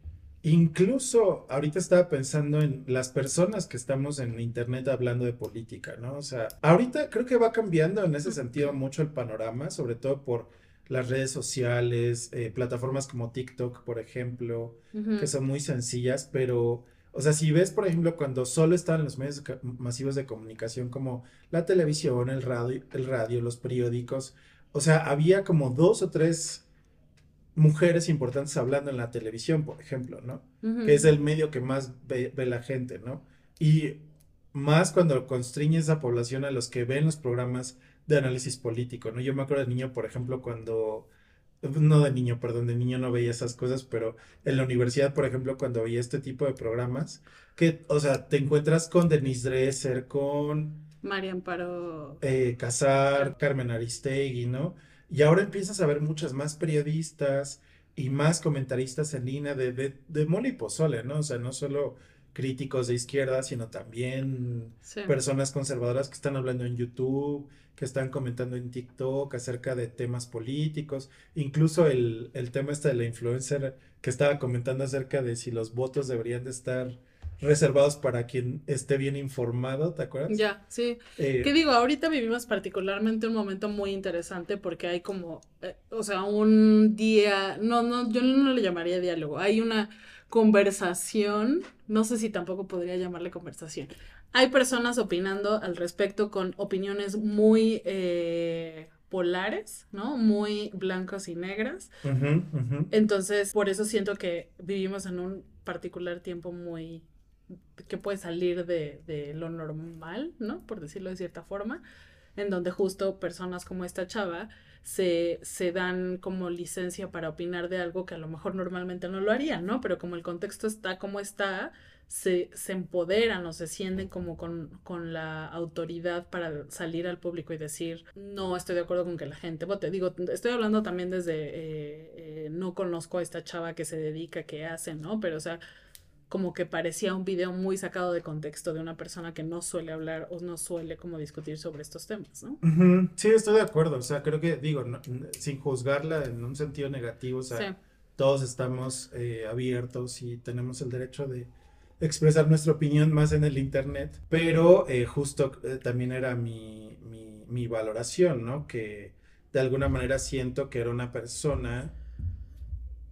incluso ahorita estaba pensando en las personas que estamos en internet hablando de política, ¿no? O sea, ahorita creo que va cambiando en ese sentido mucho el panorama, sobre todo por las redes sociales, eh, plataformas como TikTok, por ejemplo, que son muy sencillas, pero, o sea, si ves, por ejemplo, cuando solo estaban los medios masivos de comunicación como la televisión, el radio, el radio, los periódicos, o sea, había como dos o tres mujeres importantes hablando en la televisión, por ejemplo, ¿no? Que es el medio que más ve, ve, la gente, ¿no? Y más cuando constriñe esa población a los que ven los programas de análisis político, ¿no? Yo me acuerdo de niño, por ejemplo, cuando, no de niño, perdón, de niño no veía esas cosas, pero en la universidad, por ejemplo, cuando veía este tipo de programas, que, o sea, te encuentras con Denise Dresser, con... María Amparo. Eh, Casar, Carmen Aristegui, ¿no? Y ahora empiezas a ver muchas más periodistas y más comentaristas en línea de, de, de mole y pozole, ¿no? O sea, no solo críticos de izquierda, sino también personas conservadoras que están hablando en YouTube, que están comentando en TikTok acerca de temas políticos, incluso el, el tema este de la influencer que estaba comentando acerca de si los votos deberían de estar reservados para quien esté bien informado, ¿te acuerdas? Ya, sí. Eh, ¿Qué digo? Ahorita vivimos particularmente un momento muy interesante porque hay como, eh, o sea, un día, no, no, yo no le llamaría diálogo, hay una conversación, no sé si tampoco podría llamarle conversación. Hay personas opinando al respecto con opiniones muy eh, polares, ¿no? Muy blancas y negras. Entonces, por eso siento que vivimos en un particular tiempo muy que puede salir de, de, lo normal, ¿no? Por decirlo de cierta forma, en donde justo personas como esta chava se, se dan como licencia para opinar de algo que a lo mejor normalmente no lo harían, ¿no? Pero como el contexto está como está, se, se empoderan o se sienten como con, con, la autoridad para salir al público y decir, no estoy de acuerdo con que la gente vote. Digo, estoy hablando también desde, eh, eh, no conozco a esta chava que se dedica, que hace, ¿no? Pero, o sea, como que parecía un video muy sacado de contexto de una persona que no suele hablar o no suele como discutir sobre estos temas, ¿no? Sí, estoy de acuerdo, o sea, creo que digo, sin juzgarla en un sentido negativo, o sea, todos estamos eh, abiertos y tenemos el derecho de expresar nuestra opinión más en el Internet, pero eh, justo eh, también era mi, mi, mi valoración, ¿no? Que de alguna manera siento que era una persona,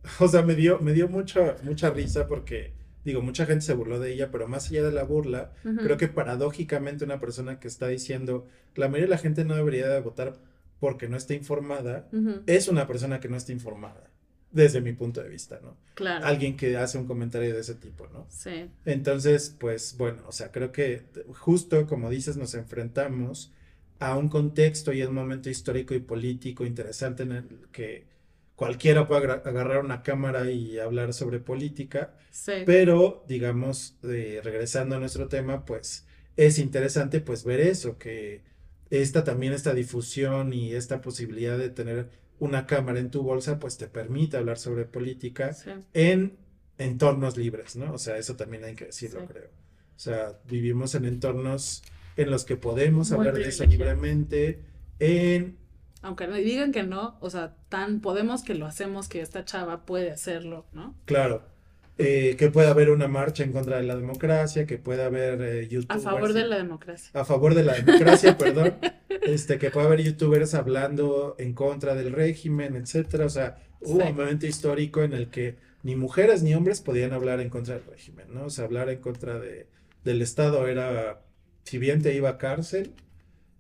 o sea, me dio, me dio mucha, mucha risa porque digo, mucha gente se burló de ella, pero más allá de la burla, creo que paradójicamente una persona que está diciendo, la mayoría de la gente no debería de votar porque no está informada, es una persona que no está informada, desde mi punto de vista, ¿no? Claro. Alguien que hace un comentario de ese tipo, ¿no? Sí. Entonces, pues bueno, o sea, creo que justo como dices, nos enfrentamos a un contexto y a un momento histórico y político interesante en el que cualquiera puede agarrar una cámara y hablar sobre política, pero digamos, regresando a nuestro tema, pues es interesante pues ver eso, que esta también, esta difusión y esta posibilidad de tener una cámara en tu bolsa, pues te permite hablar sobre política en entornos libres, ¿no? O sea, eso también hay que decirlo, creo. O sea, vivimos en entornos en los que podemos hablar de eso libremente, en... Aunque me digan que no, o sea, tan podemos que lo hacemos que esta chava puede hacerlo, ¿no? Claro. Eh, que pueda haber una marcha en contra de la democracia, que pueda haber eh, youtubers. A favor de la democracia. A favor de la democracia, perdón. Este, que pueda haber youtubers hablando en contra del régimen, etcétera. O sea, hubo un momento histórico en el que ni mujeres ni hombres podían hablar en contra del régimen, ¿no? O sea, hablar en contra de, del Estado era, si bien te iba a cárcel,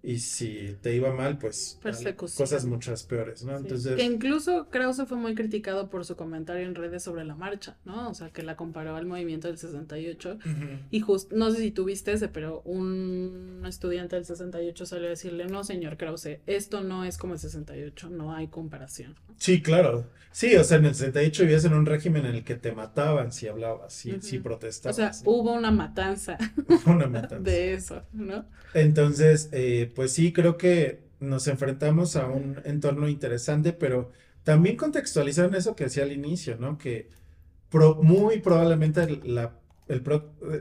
y si te iba mal, pues cosas muchas peores, ¿no? Entonces... Que incluso Krause fue muy criticado por su comentario en redes sobre la marcha, ¿no? O sea, que la comparó al movimiento del 68 y justo, no sé si tuviste ese, pero un estudiante del 68 salió a decirle, no, señor Krause, esto no es como el 68, no hay comparación. Sí, claro. Sí, o sea, en el 68 vivías en un régimen en el que te mataban si hablabas, si, si protestabas. O sea, hubo una matanza. una matanza. de eso, ¿no? Entonces, eh, pues sí, creo que nos enfrentamos a un entorno interesante, pero también contextualizar eso que decía al inicio, ¿no? Que muy probablemente la,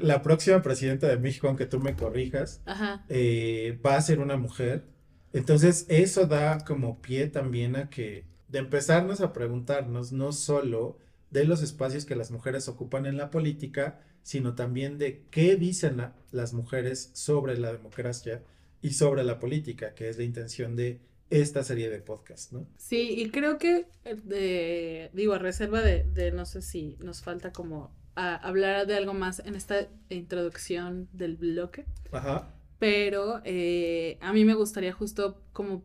la próxima presidenta de México, aunque tú me corrijas, eh, va a ser una mujer. Entonces, eso da como pie también a que, de empezarnos a preguntarnos, no solo de los espacios que las mujeres ocupan en la política, sino también de qué dicen las mujeres sobre la democracia y sobre la política, que es la intención de esta serie de podcast, ¿no? Sí, y creo que, eh, digo, a reserva de, no sé si nos falta como hablar de algo más en esta introducción del bloque. Ajá. Pero eh, a mí me gustaría justo como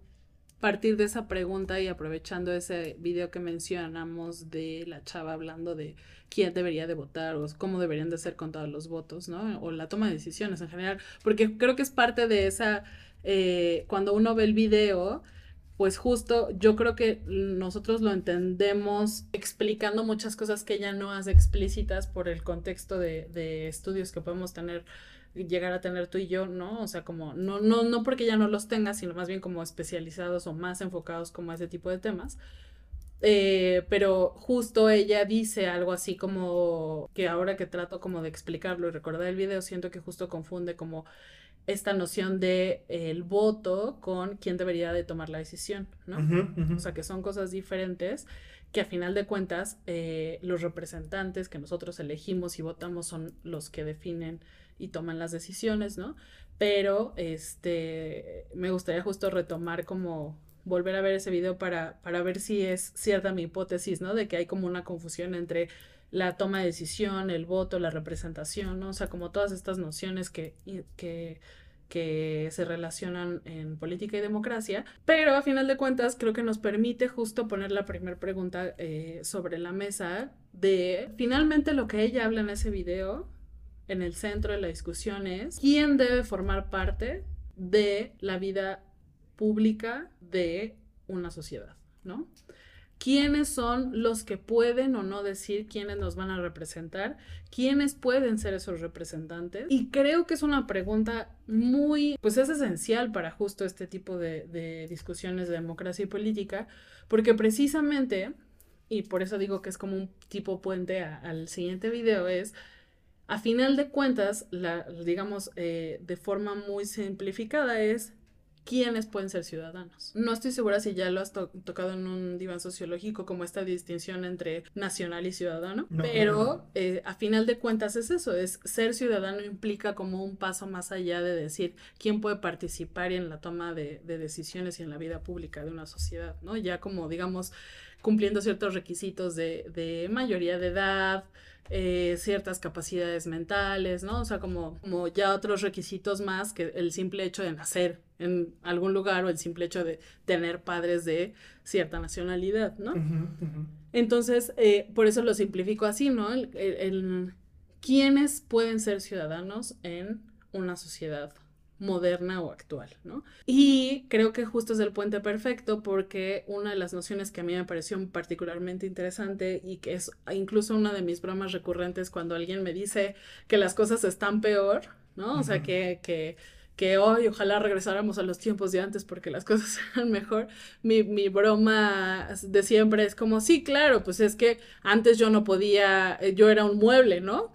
partir de esa pregunta y aprovechando ese video que mencionamos de la chava hablando de quién debería de votar o cómo deberían de ser contados los votos, ¿no? O la toma de decisiones en general, porque creo que es parte de esa, eh, cuando uno ve el video, pues justo yo creo que nosotros lo entendemos explicando muchas cosas que ella no hace explícitas por el contexto de, de estudios que podemos tener llegar a tener tú y yo, ¿no? O sea, como, no, no, no porque ya no los tengas, sino más bien como especializados o más enfocados como a ese tipo de temas. Eh, pero justo ella dice algo así como que ahora que trato como de explicarlo y recordar el video, siento que justo confunde como esta noción de el voto con quién debería de tomar la decisión, ¿no? O sea, que son cosas diferentes que a final de cuentas eh, los representantes que nosotros elegimos y votamos son los que definen y toman las decisiones, ¿no? Pero este me gustaría justo retomar como volver a ver ese video para, para ver si es cierta mi hipótesis, ¿no? De que hay como una confusión entre la toma de decisión, el voto, la representación, ¿no? O sea, como todas estas nociones que, que, que se relacionan en política y democracia, pero a final de cuentas creo que nos permite justo poner la primera pregunta eh, sobre la mesa de finalmente lo que ella habla en ese video, en el centro de la discusión es quién debe formar parte de la vida pública de una sociedad, ¿no? quiénes son los que pueden o no decir quiénes nos van a representar, quiénes pueden ser esos representantes. Y creo que es una pregunta muy, pues es esencial para justo este tipo de, discusiones de democracia y política, porque precisamente, y por eso digo que es como un tipo puente al siguiente video, es... A final de cuentas, la, digamos, eh, de forma muy simplificada, es quiénes pueden ser ciudadanos. No estoy segura si ya lo has tocado en un diván sociológico como esta distinción entre nacional y ciudadano, pero eh, a final de cuentas es eso, es ser ciudadano implica como un paso más allá de decir quién puede participar en la toma de, decisiones y en la vida pública de una sociedad, ¿no? Ya como digamos cumpliendo ciertos requisitos de, de mayoría de edad, eh, ciertas capacidades mentales, ¿no? O sea, como, como ya otros requisitos más que el simple hecho de nacer en algún lugar o el simple hecho de tener padres de cierta nacionalidad, ¿no? Entonces, eh, por eso lo simplifico así, ¿no? el, ¿Quiénes pueden ser ciudadanos en una sociedad moderna o actual, ¿no? Y creo que justo es el puente perfecto porque una de las nociones que a mí me pareció particularmente interesante y que es incluso una de mis bromas recurrentes cuando alguien me dice que las cosas están peor, ¿no? O sea, que, que, que hoy ojalá regresáramos a los tiempos de antes porque las cosas eran mejor. Mi, mi broma de siempre es como, sí, claro, pues es que antes yo no podía, eh, yo era un mueble, ¿no?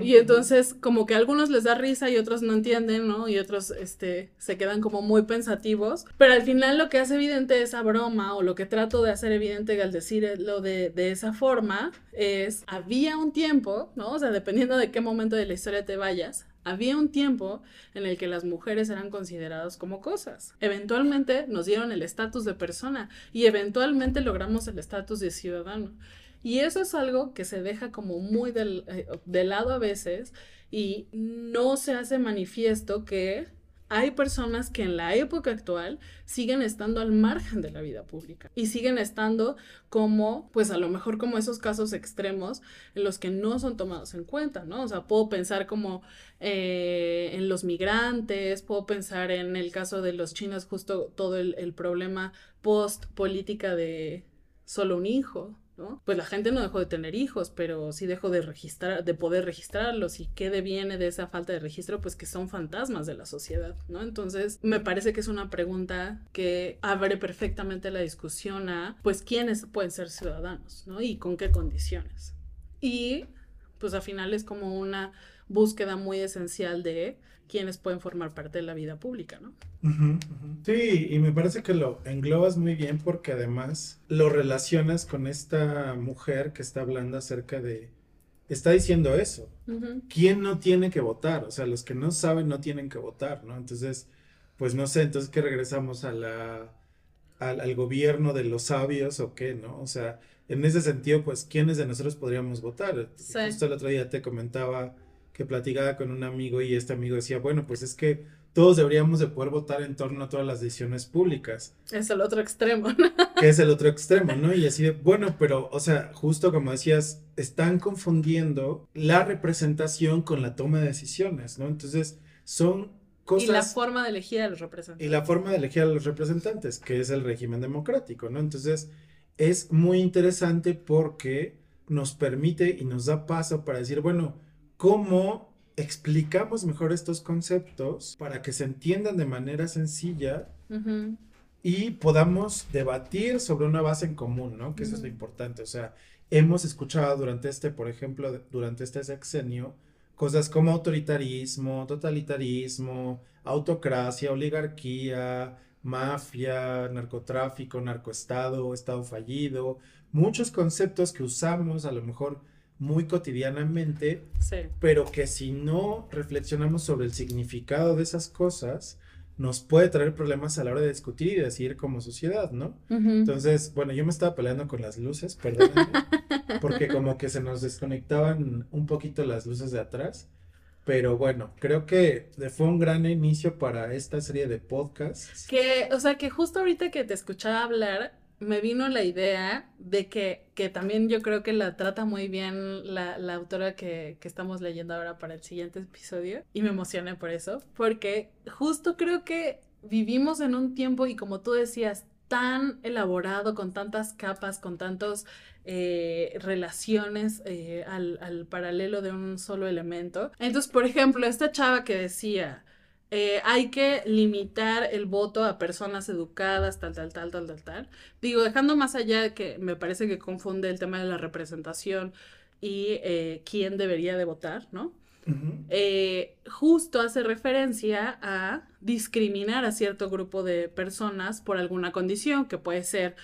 Y entonces como que a algunos les da risa y otros no entienden, ¿no? Y otros este, se quedan como muy pensativos. Pero al final lo que hace evidente esa broma o lo que trato de hacer evidente al decirlo de, de esa forma es, había un tiempo, ¿no? O sea, dependiendo de qué momento de la historia te vayas, había un tiempo en el que las mujeres eran consideradas como cosas. Eventualmente nos dieron el estatus de persona y eventualmente logramos el estatus de ciudadano. Y eso es algo que se deja como muy del, eh, de lado a veces y no se hace manifiesto que hay personas que en la época actual siguen estando al margen de la vida pública y siguen estando como, pues a lo mejor como esos casos extremos en los que no son tomados en cuenta, ¿no? O sea, puedo pensar como eh, en los migrantes, puedo pensar en el caso de los chinos, justo todo el, el problema post política de solo un hijo, pues la gente no dejó de tener hijos, pero sí dejó de registrar, de poder registrarlos y qué deviene de esa falta de registro, pues que son fantasmas de la sociedad, ¿no? Entonces, me parece que es una pregunta que abre perfectamente la discusión a, pues, quiénes pueden ser ciudadanos, ¿no? Y con qué condiciones. Y, pues, al final es como una búsqueda muy esencial de quienes pueden formar parte de la vida pública, ¿no? Sí, y me parece que lo englobas muy bien porque además lo relacionas con esta mujer que está hablando acerca de, está diciendo eso. ¿Quién no tiene que votar? O sea, los que no saben no tienen que votar, ¿no? Entonces, pues no sé, entonces que regresamos a la, al, gobierno de los sabios o qué, ¿no? O sea, en ese sentido, pues, ¿quiénes de nosotros podríamos votar? Justo el otro día te comentaba que platicaba con un amigo y este amigo decía, bueno, pues es que todos deberíamos de poder votar en torno a todas las decisiones públicas. Es el otro extremo. que es el otro extremo, ¿no? Y así de, bueno, pero, o sea, justo como decías, están confundiendo la representación con la toma de decisiones, ¿no? Entonces, son cosas... Y la forma de elegir a los representantes. Y la forma de elegir a los representantes, que es el régimen democrático, ¿no? Entonces, es muy interesante porque nos permite y nos da paso para decir, bueno, ¿cómo explicamos mejor estos conceptos para que se entiendan de manera sencilla y podamos debatir sobre una base en común, ¿no? Que eso es lo importante. O sea, hemos escuchado durante este, por ejemplo, durante este sexenio, cosas como autoritarismo, totalitarismo, autocracia, oligarquía, mafia, narcotráfico, narcoestado, estado fallido, muchos conceptos que usamos a lo mejor muy cotidianamente, pero que si no reflexionamos sobre el significado de esas cosas, nos puede traer problemas a la hora de discutir y decir como sociedad, ¿no? Entonces, bueno, yo me estaba peleando con las luces, perdón, porque como que se nos desconectaban un poquito las luces de atrás. Pero bueno, creo que fue un gran inicio para esta serie de podcasts. Que, o sea, que justo ahorita que te escuchaba hablar, me vino la idea de que, que también yo creo que la trata muy bien la, la autora que, que, estamos leyendo ahora para el siguiente episodio y me emocioné por eso, porque justo creo que vivimos en un tiempo y como tú decías, tan elaborado, con tantas capas, con tantas eh, relaciones eh, al, al paralelo de un solo elemento. Entonces, por ejemplo, esta chava que decía, eh, hay que limitar el voto a personas educadas, tal, tal, tal, tal, tal, tal. Digo, dejando más allá de que me parece que confunde el tema de la representación y eh, quién debería de votar, ¿no? Eh, justo hace referencia a discriminar a cierto grupo de personas por alguna condición, que puede ser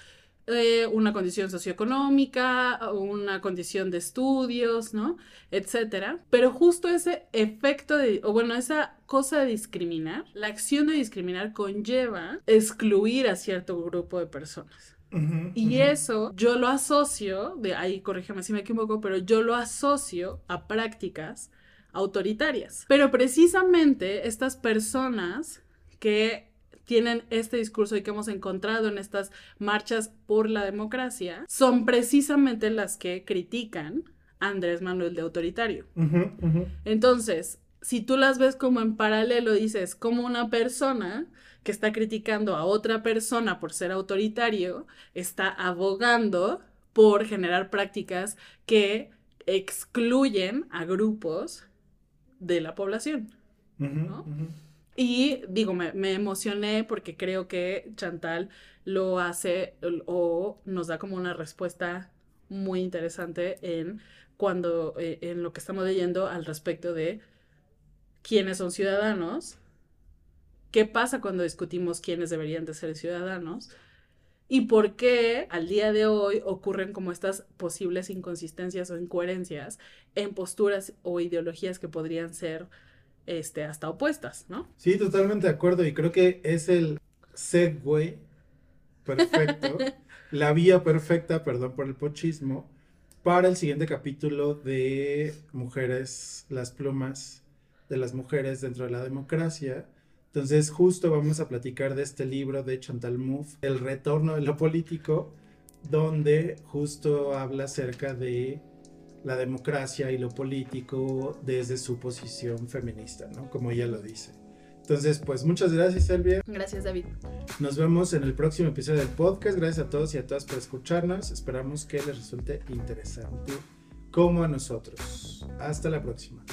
una condición socioeconómica, una condición de estudios, ¿no? Etcétera. Pero justo ese efecto de, o bueno, esa cosa de discriminar, la acción de discriminar conlleva excluir a cierto grupo de personas. y eso yo lo asocio, de ahí corrígeme si me equivoco, pero yo lo asocio a prácticas autoritarias. Pero precisamente estas personas que tienen este discurso y que hemos encontrado en estas marchas por la democracia, son precisamente las que critican a Andrés Manuel de autoritario. Entonces, si tú las ves como en paralelo, dices, como una persona que está criticando a otra persona por ser autoritario, está abogando por generar prácticas que excluyen a grupos de la población. Y digo, me, me, emocioné porque creo que Chantal lo hace o nos da como una respuesta muy interesante en cuando eh, en lo que estamos leyendo al respecto de quiénes son ciudadanos, qué pasa cuando discutimos quiénes deberían de ser ciudadanos y por qué al día de hoy ocurren como estas posibles inconsistencias o incoherencias en posturas o ideologías que podrían ser este, hasta opuestas, ¿no? Sí, totalmente de acuerdo y creo que es el segue perfecto, la vía perfecta, perdón por el pochismo, para el siguiente capítulo de Mujeres, las plumas de las mujeres dentro de la democracia entonces, justo vamos a platicar de este libro de Chantal Mouffe, El retorno de lo político, donde justo habla acerca de la democracia y lo político desde su posición feminista, ¿no? Como ella lo dice. Entonces, pues muchas gracias, Elvia. Gracias, David. Nos vemos en el próximo episodio del podcast. Gracias a todos y a todas por escucharnos. Esperamos que les resulte interesante como a nosotros. Hasta la próxima.